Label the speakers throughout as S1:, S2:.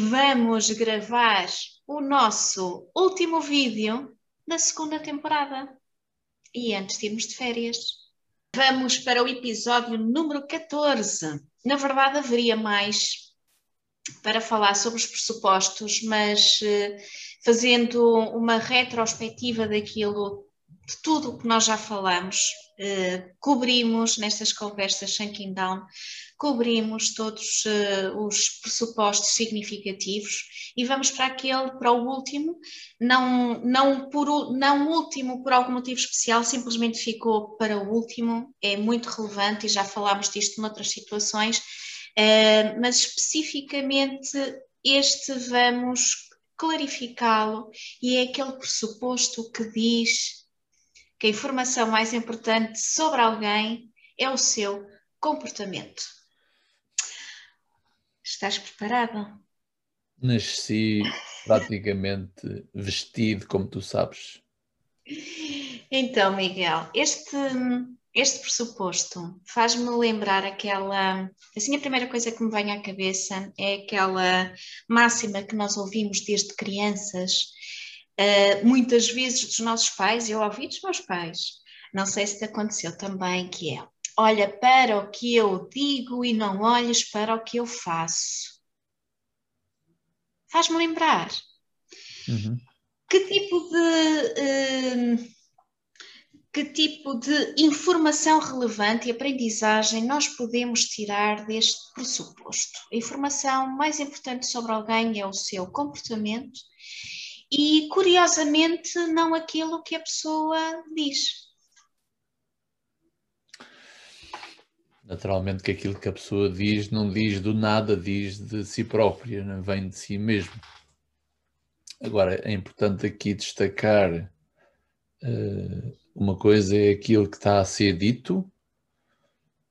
S1: Vamos gravar o nosso último vídeo da segunda temporada. E antes de irmos de férias, vamos para o episódio número 14 na verdade, haveria mais para falar sobre os pressupostos, mas uh, fazendo uma retrospectiva daquilo, de tudo o que nós já falamos, uh, cobrimos nestas conversas Shanking Down, cobrimos todos uh, os pressupostos significativos e vamos para aquele, para o último, não, não, por, não último por algum motivo especial, simplesmente ficou para o último, é muito relevante e já falámos disto noutras situações, uh, mas especificamente este vamos clarificá-lo e é aquele pressuposto que diz que a informação mais importante sobre alguém é o seu comportamento. Estás preparado?
S2: Nasci praticamente vestido, como tu sabes.
S1: Então, Miguel, este, este pressuposto faz-me lembrar aquela. Assim, a primeira coisa que me vem à cabeça é aquela máxima que nós ouvimos desde crianças, uh, muitas vezes dos nossos pais, eu ouvi dos meus pais, não sei se te aconteceu também, que é olha para o que eu digo e não olhes para o que eu faço. Faz-me lembrar. Uhum. Que tipo de. Uh, que tipo de informação relevante e aprendizagem nós podemos tirar deste pressuposto? A informação mais importante sobre alguém é o seu comportamento e, curiosamente, não aquilo que a pessoa diz.
S2: Naturalmente que aquilo que a pessoa diz não diz do nada, diz de si própria, não vem de si mesmo. Agora, é importante aqui destacar uh, uma coisa é aquilo que está a ser dito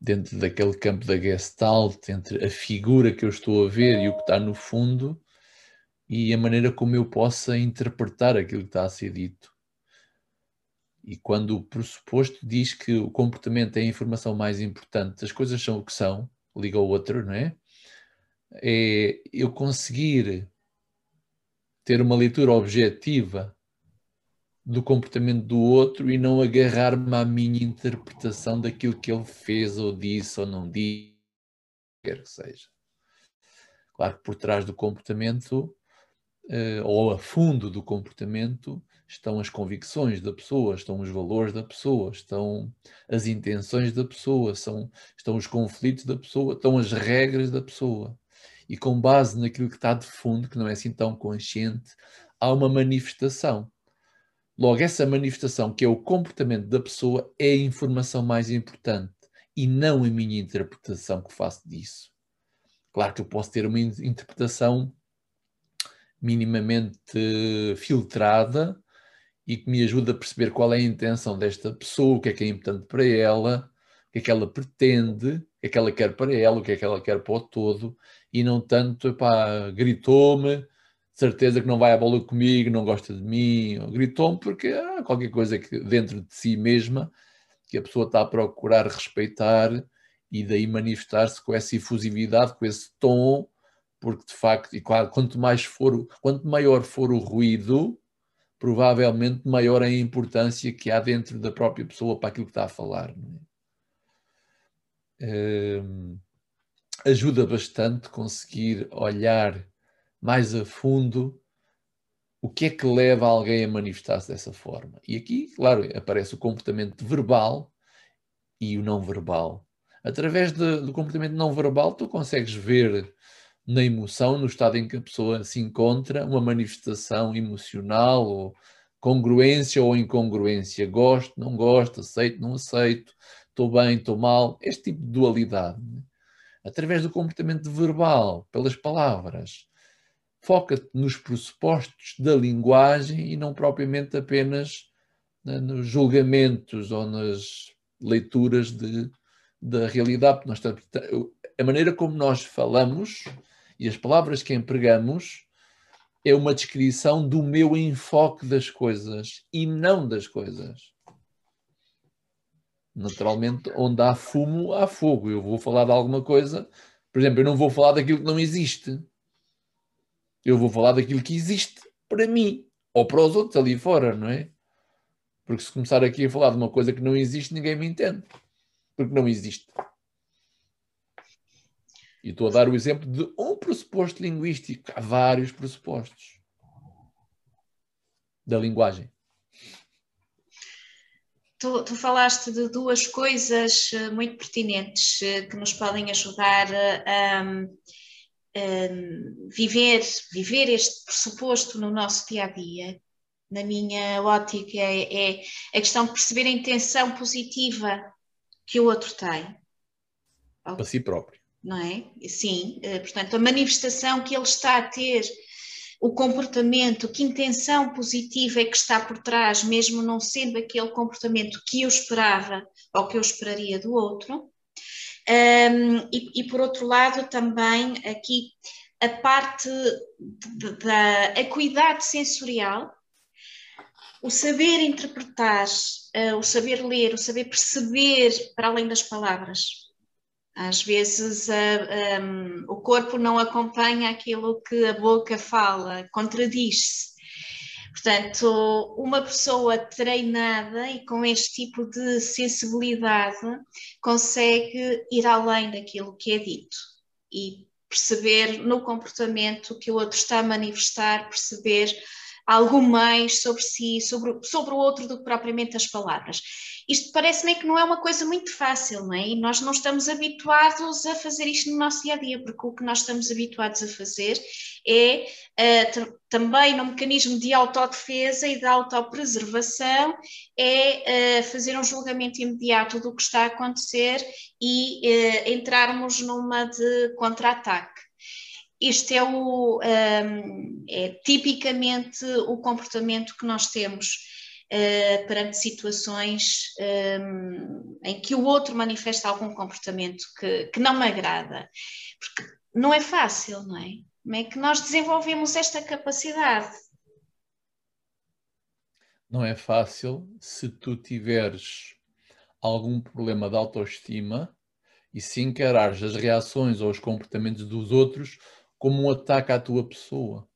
S2: dentro daquele campo da Gestalt, entre a figura que eu estou a ver e o que está no fundo e a maneira como eu possa interpretar aquilo que está a ser dito. E quando o pressuposto diz que o comportamento é a informação mais importante, as coisas são o que são, liga ao outro, não é? É eu conseguir ter uma leitura objetiva do comportamento do outro e não agarrar-me à minha interpretação daquilo que ele fez ou disse ou não disse, quer que seja. Claro que por trás do comportamento, ou a fundo do comportamento, estão as convicções da pessoa, estão os valores da pessoa, estão as intenções da pessoa, são, estão os conflitos da pessoa, estão as regras da pessoa. E com base naquilo que está de fundo, que não é assim tão consciente, há uma manifestação. Logo, essa manifestação, que é o comportamento da pessoa, é a informação mais importante e não a minha interpretação que faço disso. Claro que eu posso ter uma interpretação minimamente filtrada, e que me ajuda a perceber qual é a intenção desta pessoa, o que é que é importante para ela, o que é que ela pretende, o que é que ela quer para ela, o que é que ela quer para o todo, e não tanto, pá, gritou-me, certeza que não vai à bola comigo, não gosta de mim, gritou-me porque há qualquer coisa que dentro de si mesma que a pessoa está a procurar respeitar e daí manifestar-se com essa efusividade, com esse tom, porque de facto, e claro, quanto mais for, quanto maior for o ruído, provavelmente maior é a importância que há dentro da própria pessoa para aquilo que está a falar. É? ajuda bastante conseguir olhar mais a fundo o que é que leva alguém a manifestar-se dessa forma. E aqui, claro, aparece o comportamento verbal e o não verbal. Através de, do comportamento não verbal, tu consegues ver na emoção, no estado em que a pessoa se encontra, uma manifestação emocional, ou congruência ou incongruência, gosto, não gosto, aceito, não aceito, estou bem, estou mal, este tipo de dualidade. Né? Através do comportamento verbal, pelas palavras, foca-te nos pressupostos da linguagem e não propriamente apenas né, nos julgamentos ou nas leituras de, da realidade. Nós, a maneira como nós falamos e as palavras que empregamos é uma descrição do meu enfoque das coisas e não das coisas. Naturalmente, onde há fumo, há fogo. Eu vou falar de alguma coisa, por exemplo, eu não vou falar daquilo que não existe. Eu vou falar daquilo que existe para mim ou para os outros ali fora, não é? Porque se começar aqui a falar de uma coisa que não existe, ninguém me entende. Porque não existe. E estou a dar o exemplo de um pressuposto linguístico. Há vários pressupostos da linguagem.
S1: Tu, tu, falaste de duas coisas eh, muito pertinentes eh, que nos podem ajudar a, a, viver, viver este pressuposto no nosso dia a dia. Na minha ótica, é, é a questão de perceber a intenção positiva que o outro tem.
S2: Para si próprio
S1: não é? Sim, eh, portanto, a manifestação que ele está a ter, o comportamento, que intenção positiva é que está por trás, mesmo não sendo aquele comportamento que eu esperava ou que eu esperaria do outro. Um, e, e, por outro lado, também aqui a parte da acuidade sensorial, o saber interpretar, uh, o saber ler, o saber perceber para além das palavras. Às vezes um, o corpo não acompanha aquilo que a boca fala, contradiz-se. Portanto, uma pessoa treinada e com este tipo de sensibilidade consegue ir além daquilo que é dito e perceber no comportamento que o outro está a manifestar, perceber algo mais sobre si, sobre, sobre o outro do que propriamente as palavras. Isto parece-me que não é uma coisa muito fácil, não é? E nós não estamos habituados a fazer isto no nosso dia a dia, porque o que nós estamos habituados a fazer é uh, também no mecanismo de autodefesa e de autopreservação, é uh, fazer um julgamento imediato do que está a acontecer e uh, entrarmos numa de contra-ataque. Este é, o, um, é tipicamente o comportamento que nós temos uh, perante situações um, em que o outro manifesta algum comportamento que, que não me agrada. Porque não é fácil, não é? Como é que nós desenvolvemos esta capacidade?
S2: Não é fácil se tu tiveres algum problema de autoestima e se encarares as reações ou os comportamentos dos outros como um ataque à tua pessoa.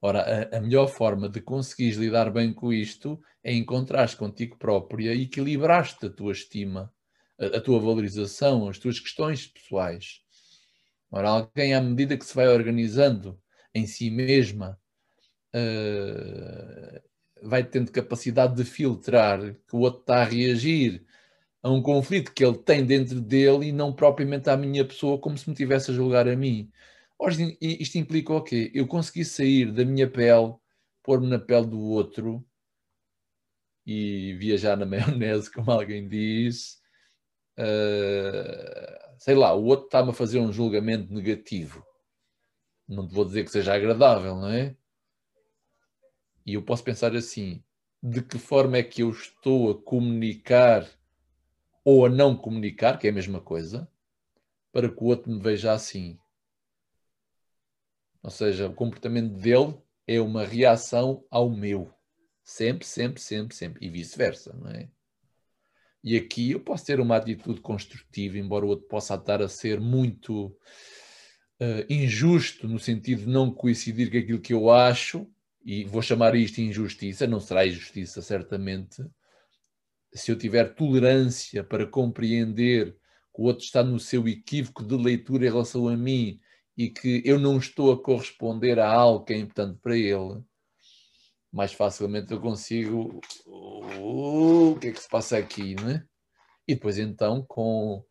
S2: Ora, a, a melhor forma de conseguires lidar bem com isto é encontrares contigo própria e equilibraste a tua estima, a, a tua valorização, as tuas questões pessoais. Ora, alguém, à medida que se vai organizando em si mesma, uh, vai tendo capacidade de filtrar que o outro está a reagir a um conflito que ele tem dentro dele e não propriamente à minha pessoa, como se me tivesse a julgar a mim. Hoje, isto implica o quê? Eu consegui sair da minha pele, pôr-me na pele do outro e viajar na maionese, como alguém diz. Uh, sei lá, o outro está-me a fazer um julgamento negativo. Não te vou dizer que seja agradável, não é? E eu posso pensar assim: de que forma é que eu estou a comunicar ou a não comunicar, que é a mesma coisa, para que o outro me veja assim. Ou seja, o comportamento dele é uma reação ao meu. Sempre, sempre, sempre, sempre. E vice-versa, não é? E aqui eu posso ter uma atitude construtiva, embora o outro possa estar a ser muito uh, injusto, no sentido de não coincidir com aquilo que eu acho, e vou chamar isto injustiça, não será injustiça, certamente, se eu tiver tolerância para compreender que o outro está no seu equívoco de leitura em relação a mim e que eu não estou a corresponder a algo que é importante para ele, mais facilmente eu consigo uh, o que é que se passa aqui, né? E depois então com,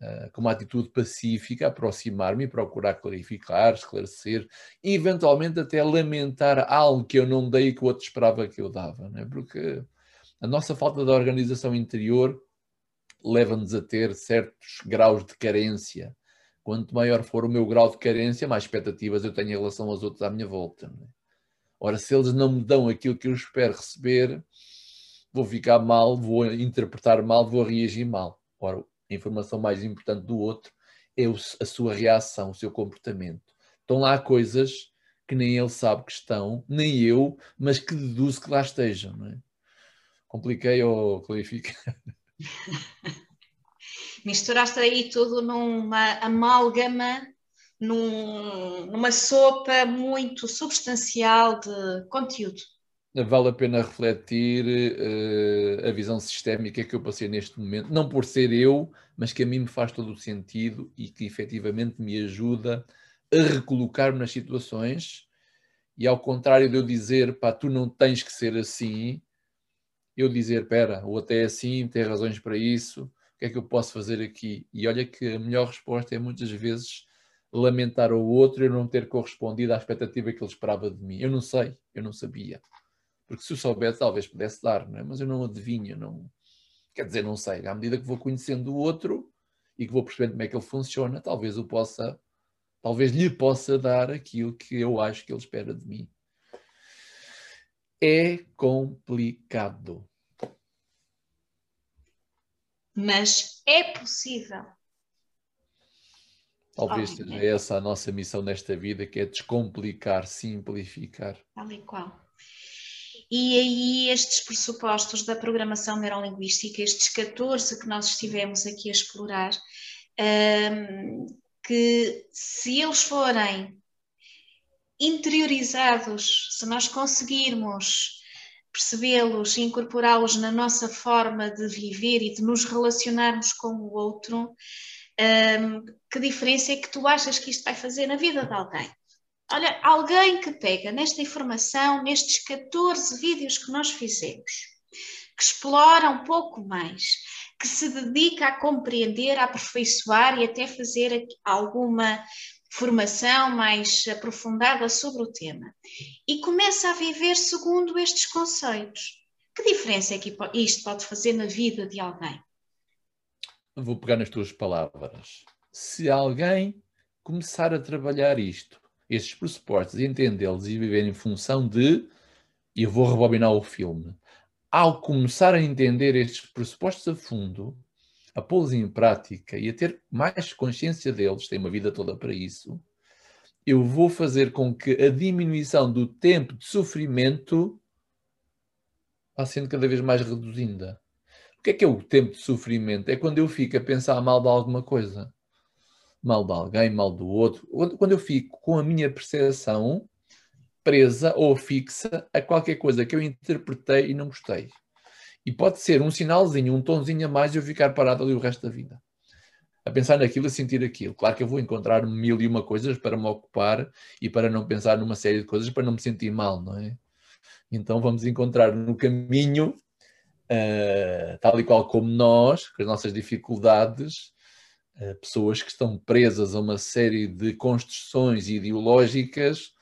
S2: uh, com uma atitude pacífica aproximar-me e procurar clarificar, esclarecer e eventualmente até lamentar algo que eu não dei e que o outro esperava que eu dava, né? Porque a nossa falta de organização interior leva-nos a ter certos graus de carência quanto maior for o meu grau de carência, mais expectativas eu tenho em relação aos outros à minha volta. É? Ora, se eles não me dão aquilo que eu espero receber, vou ficar mal, vou interpretar mal, vou reagir mal. Ora, a informação mais importante do outro é a sua reação, o seu comportamento. Estão lá coisas que nem ele sabe que estão, nem eu, mas que deduzo que lá estejam. Não é? Compliquei ou clarifiquei?
S1: Misturaste aí tudo numa amálgama, num, numa sopa muito substancial de conteúdo.
S2: Vale a pena refletir uh, a visão sistémica que eu passei neste momento, não por ser eu, mas que a mim me faz todo o sentido e que efetivamente me ajuda a recolocar-me nas situações e ao contrário de eu dizer, pá, tu não tens que ser assim, eu dizer, pera, ou até assim, tem razões para isso, o que é que eu posso fazer aqui? E olha que a melhor resposta é muitas vezes lamentar o outro e não ter correspondido à expectativa que ele esperava de mim. Eu não sei, eu não sabia. Porque se eu soubesse, talvez pudesse dar, não é? mas eu não adivinho, não. Quer dizer, não sei. À medida que vou conhecendo o outro e que vou percebendo como é que ele funciona, talvez eu possa, talvez lhe possa dar aquilo que eu acho que ele espera de mim. É complicado.
S1: Mas é possível.
S2: Talvez seja essa a nossa missão nesta vida, que é descomplicar, simplificar.
S1: Tal e qual. E aí estes pressupostos da programação neurolinguística, estes 14 que nós estivemos aqui a explorar, um, que se eles forem interiorizados, se nós conseguirmos percebê-los e incorporá-los na nossa forma de viver e de nos relacionarmos com o outro, um, que diferença é que tu achas que isto vai fazer na vida de alguém? Olha, alguém que pega nesta informação, nestes 14 vídeos que nós fizemos, que explora um pouco mais, que se dedica a compreender, a aperfeiçoar e até fazer alguma formação mais aprofundada sobre o tema e começa a viver segundo estes conceitos. Que diferença é que isto pode fazer na vida de alguém?
S2: Vou pegar nas tuas palavras. Se alguém começar a trabalhar isto esses pressupostos entendê-los e viver em função de, e eu vou rebobinar o filme, ao começar a entender estes pressupostos a fundo, a pô-los em prática e a ter mais consciência deles, tem uma vida toda para isso, eu vou fazer com que a diminuição do tempo de sofrimento vá sendo cada vez mais reduzida. O que é que é o tempo de sofrimento? É quando eu fico a pensar mal de alguma coisa mal de alguém, mal do outro. Quando eu fico com a minha percepção presa ou fixa a qualquer coisa que eu interpretei e não gostei. E pode ser um sinalzinho, um tonzinho a mais e eu ficar parado ali o resto da vida. A pensar naquilo, a sentir aquilo. Claro que eu vou encontrar mil e uma coisas para me ocupar e para não pensar numa série de coisas para não me sentir mal, não é? Então vamos encontrar no caminho, uh, tal e qual como nós, com as nossas dificuldades, eh, pessoas que estão presas a uma série de construções ideológicas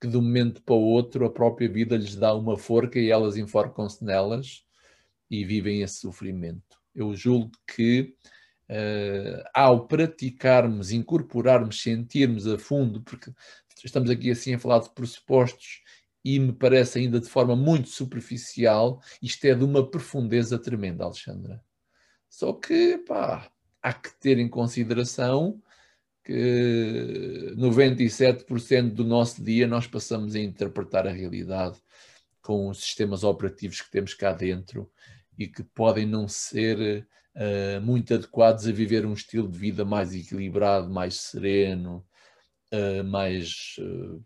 S2: que de um momento para o outro a própria vida lhes dá uma forca e elas enforcam-se nelas e vivem esse sofrimento. Eu julgo que uh, ao praticarmos, incorporarmos, sentirmos a fundo, porque estamos aqui assim a falar de pressupostos e me parece ainda de forma muito superficial, isto é de uma profundeza tremenda, Alexandra. Só que, pá, há que ter em consideração que 97% do nosso dia nós passamos a interpretar a realidade com os sistemas operativos que temos cá dentro e que podem não ser uh, muito adequados a viver um estilo de vida mais equilibrado, mais sereno, uh, mais, uh,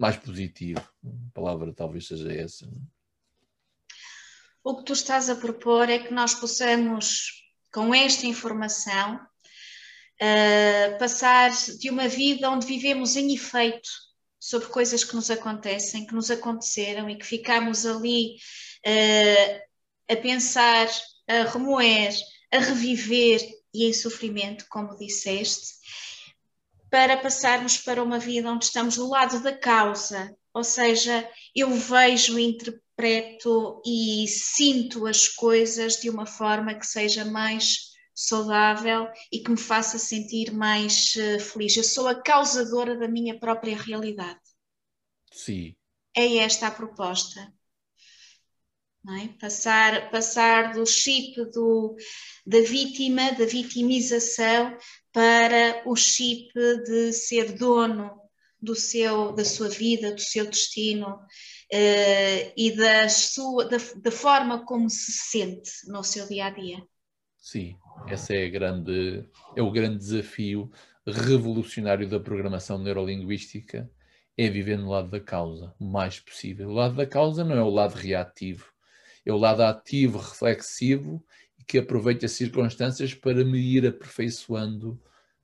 S2: mais positivo. A palavra talvez seja essa.
S1: O que tu estás a propor é que nós possamos com esta informação, passar de uma vida onde vivemos em efeito sobre coisas que nos acontecem, que nos aconteceram e que ficamos ali a pensar, a remoer, a reviver e em sofrimento, como disseste, para passarmos para uma vida onde estamos do lado da causa, ou seja, eu vejo, interpreto e sinto as coisas de uma forma que seja mais saudável e que me faça sentir mais uh, feliz. Eu sou a causadora da minha própria realidade.
S2: Sim.
S1: É esta a proposta. É? Passar, passar do chip do, da vítima, da vitimização, para o chip de ser dono do seu, da sua vida, do seu destino uh, e da, sua, da, da forma como se sente no seu dia a dia.
S2: Sim, esse é, grande, é o grande desafio revolucionário da programação neurolinguística, é viver no lado da causa, o mais possível. O lado da causa não é o lado reativo, é o lado ativo, reflexivo e que aproveita as circunstâncias para me ir aperfeiçoando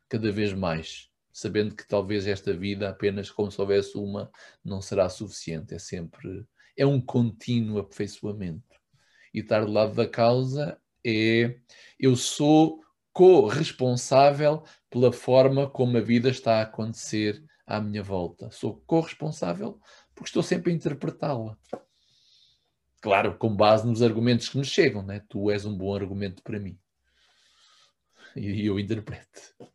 S2: cada vez mais, sabendo que talvez esta vida, apenas como se houvesse uma, não será suficiente. É sempre, é um contínuo aperfeiçoamento. E estar do lado da causa é eu sou corresponsável pela forma como a vida está a acontecer à minha volta. Sou corresponsável porque estou sempre a interpretá-la. Claro, com base nos argumentos que me chegam, né? Tu és um bom argumento para mim. E eu interpreto. A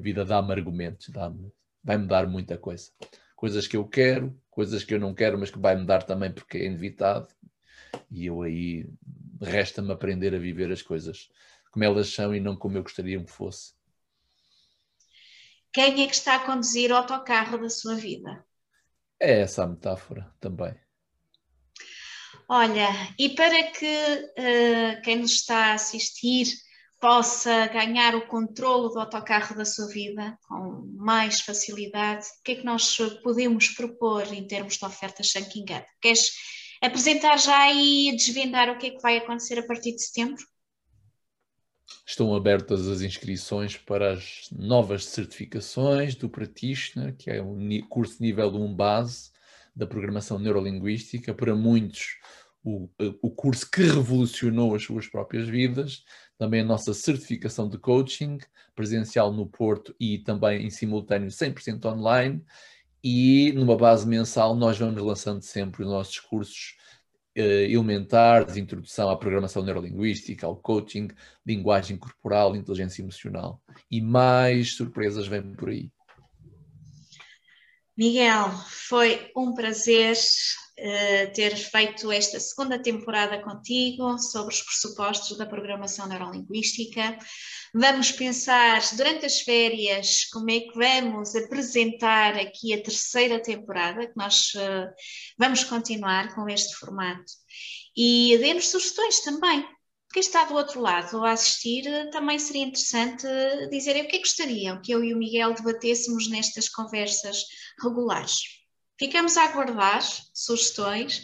S2: vida dá-me argumentos, dá-me, vai-me dar muita coisa. Coisas que eu quero, coisas que eu não quero, mas que vai-me dar também porque é inevitável. E eu aí resta-me aprender a viver as coisas como elas são e não como eu gostaria que fosse.
S1: Quem é que está a conduzir o autocarro da sua vida?
S2: É essa a metáfora também.
S1: Olha, e para que uh, quem nos está a assistir possa ganhar o controle do autocarro da sua vida com mais facilidade, o que é que nós podemos propor em termos de ofertas Shanking Up? Queres apresentar já e desvendar o que é que vai acontecer a partir de setembro?
S2: Estão abertas as inscrições para as novas certificações do Practitioner, que é o curso nível 1 base da programação neurolinguística. Para muitos, o, o curso que revolucionou as suas próprias vidas. Também a nossa certificação de coaching, presencial no Porto e também em simultâneo 100% online e numa base mensal nós vamos lançando sempre os nossos cursos uh, elementares, introdução à programação neurolinguística, ao coaching, linguagem corporal, inteligência emocional. E mais surpresas vêm por aí.
S1: Miguel, foi um prazer uh, ter feito esta segunda temporada contigo sobre os pressupostos da programação neurolinguística. Vamos pensar durante as férias como é que vamos apresentar aqui a terceira temporada, que nós uh, vamos continuar com este formato. E dê-nos sugestões também. Quem está do outro lado a assistir, também seria interessante dizerem o que é que gostariam que eu e o Miguel debatêssemos nestas conversas regulares. Ficamos a aguardar sugestões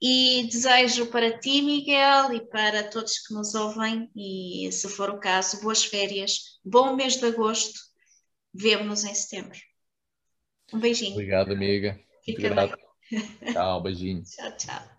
S1: e desejo para ti, Miguel, e para todos que nos ouvem, e se for o caso, boas férias, bom mês de agosto. Vemo-nos em setembro. Um beijinho.
S2: Obrigado, amiga.
S1: Fica bem.
S2: Tchau, beijinho.
S1: tchau, tchau.